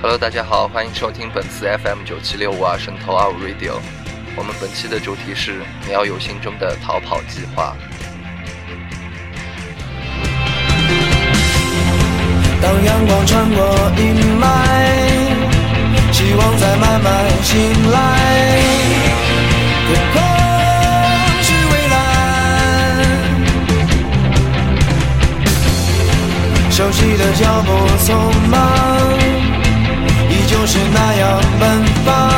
Hello，大家好，欢迎收听本次 FM 九七六五二神头二五 Radio。我们本期的主题是你要有心中的逃跑计划。当阳光穿过阴霾，希望在慢慢醒来。天空是蔚蓝，熟悉的脚步匆忙，依旧是那样奔放。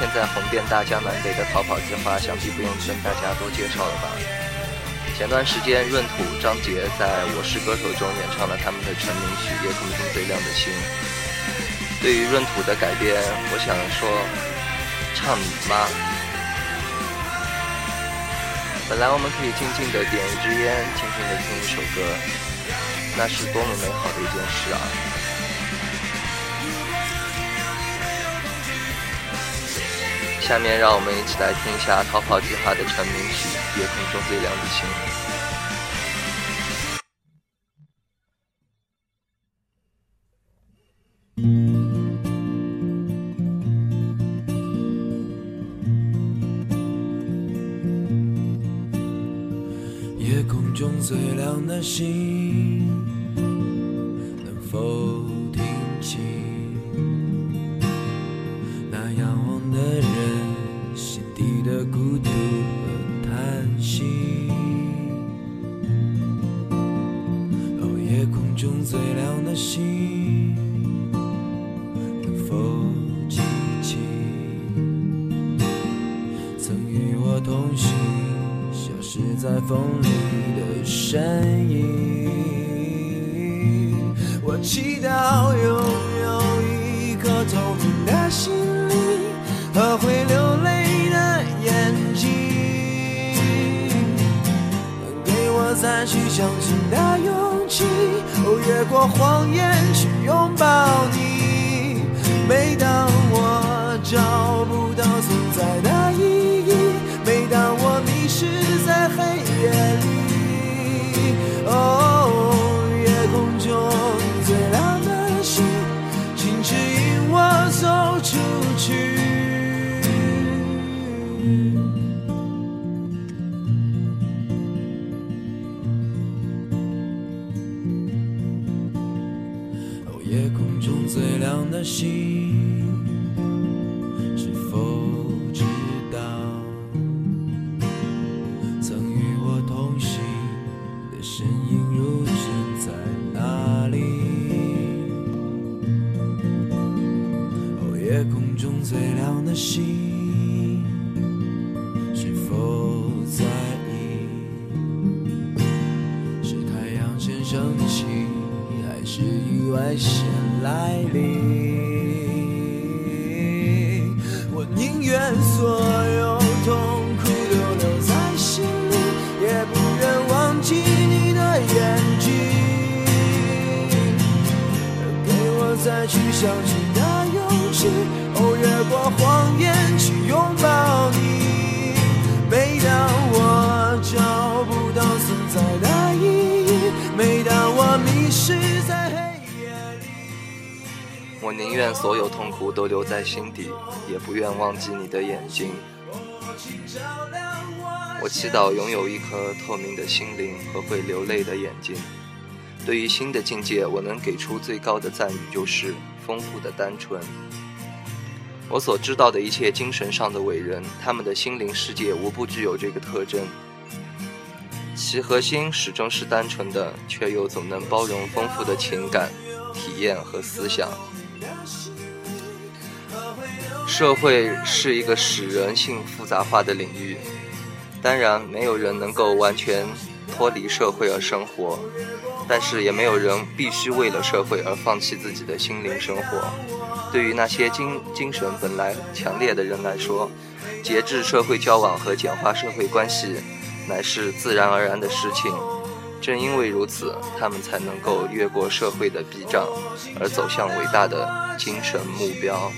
现在红遍大江南北的逃跑计划，想必不用跟大家多介绍了吧？前段时间，闰土、张杰在我是歌手中演唱了他们的成名曲《夜空中最亮的星》。对于闰土的改编，我想说，唱你妈！本来我们可以静静的点一支烟，静静的听一首歌，那是多么美好的一件事啊！下面让我们一起来听一下逃跑计划的成名曲《夜空中最亮的星》。夜空中最亮的星，与我同行？消失在风里的身影。我祈祷拥有一颗透明的心灵和会流泪的眼睛，给我再去相信的勇气。哦，越过谎言去拥抱你。每当我找不到存在的 yeah. 夜空中最亮的星，我宁愿所有痛苦都留在心底，也不愿忘记你的眼睛。我祈祷拥有一颗透明的心灵和会流泪的眼睛。对于新的境界，我能给出最高的赞誉，就是丰富的单纯。我所知道的一切精神上的伟人，他们的心灵世界无不具有这个特征，其核心始终是单纯的，却又总能包容丰富的情感、体验和思想。社会是一个使人性复杂化的领域，当然，没有人能够完全脱离社会而生活。但是也没有人必须为了社会而放弃自己的心灵生活。对于那些精精神本来强烈的人来说，节制社会交往和简化社会关系，乃是自然而然的事情。正因为如此，他们才能够越过社会的壁障，而走向伟大的精神目标。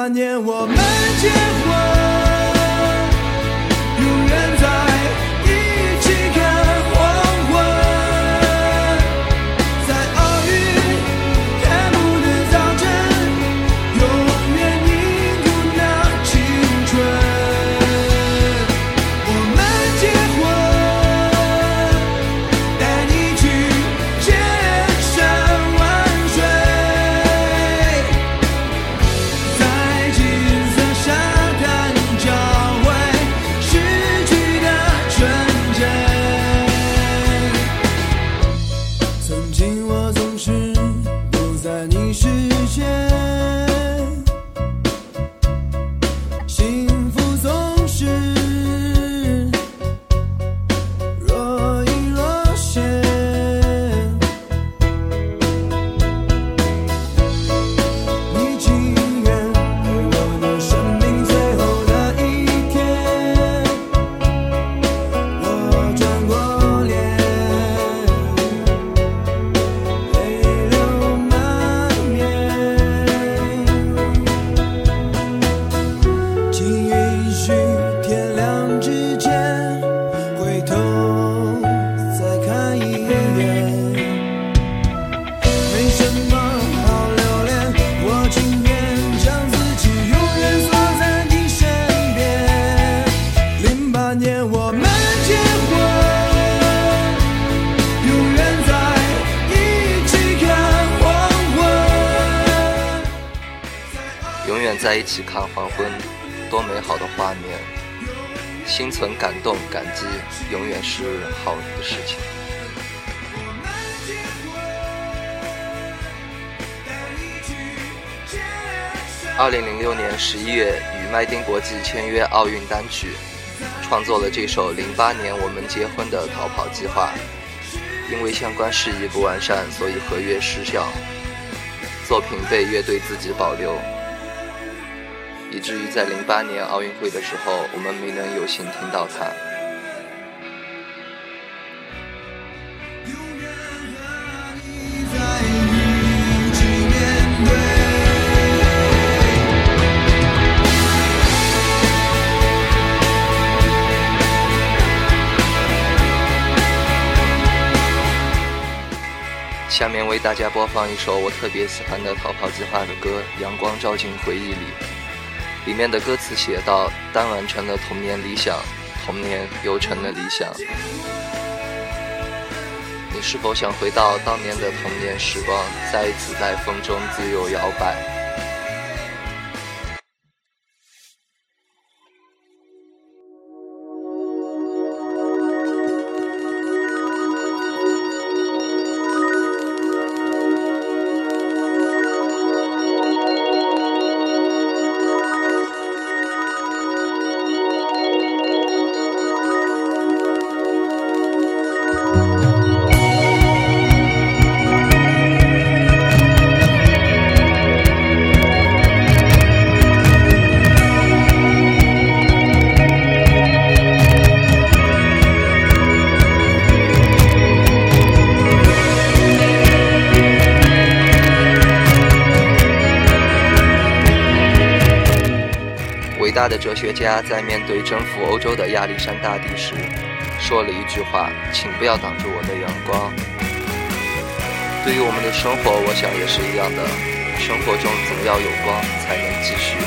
那，年我们结婚。在一起看黄昏，多美好的画面！心存感动、感激，永远是好的事情。二零零六年十一月，与麦丁国际签约奥运单曲，创作了这首零八年我们结婚的逃跑计划。因为相关事宜不完善，所以合约失效，作品被乐队自己保留。以至于在零八年奥运会的时候，我们没能有幸听到它。下面为大家播放一首我特别喜欢的逃跑计划的歌《阳光照进回忆里》。里面的歌词写道：“当完成了童年理想，童年又成了理想。”你是否想回到当年的童年时光，再一次在风中自由摇摆？的哲学家在面对征服欧洲的亚历山大帝时，说了一句话：“请不要挡住我的阳光。”对于我们的生活，我想也是一样的。生活中总要有光，才能继续。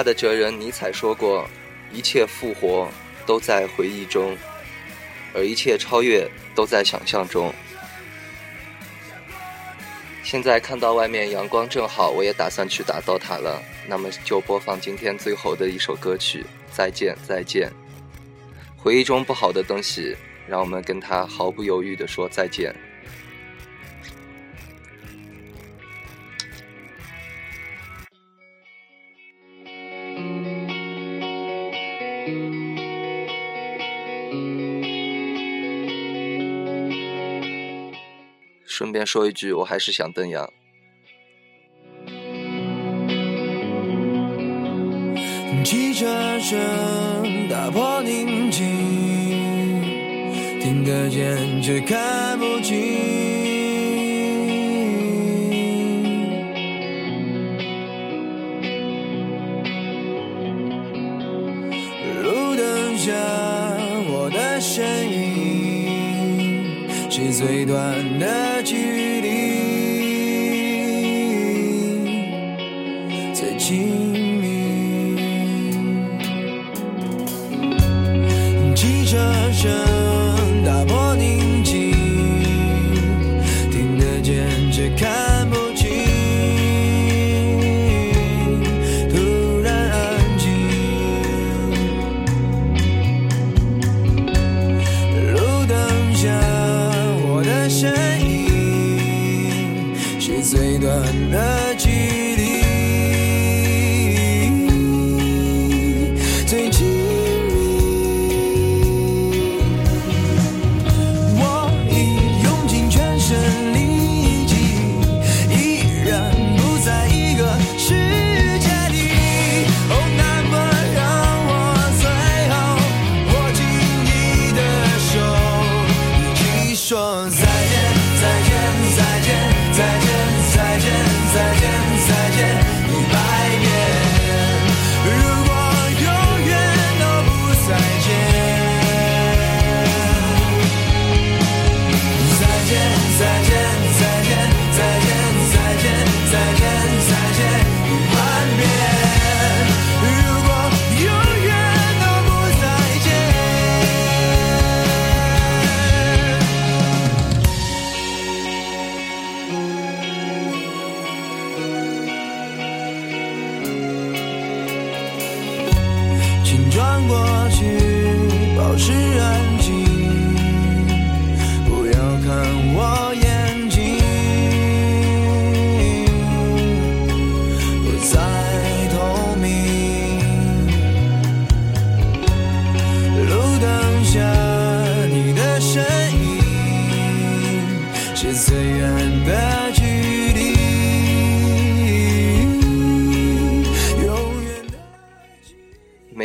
他的哲人尼采说过：“一切复活都在回忆中，而一切超越都在想象中。”现在看到外面阳光正好，我也打算去打 DOTA 了。那么就播放今天最后的一首歌曲《再见再见》。回忆中不好的东西，让我们跟他毫不犹豫地说再见。顺便说一句，我还是想邓阳。汽车声打破宁静，听得见却看不清。路灯下我的身影是最短的。汽车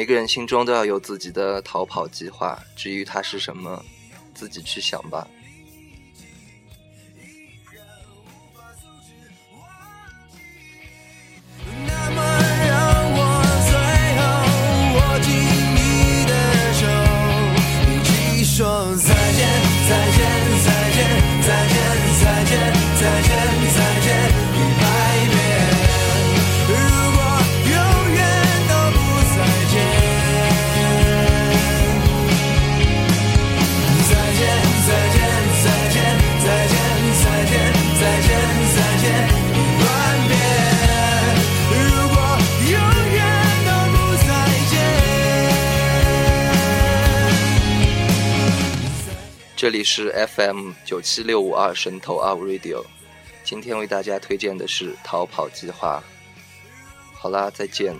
每个人心中都要有自己的逃跑计划，至于它是什么，自己去想吧。这里是 FM 九七六五二神头 Up Radio，今天为大家推荐的是《逃跑计划》。好啦，再见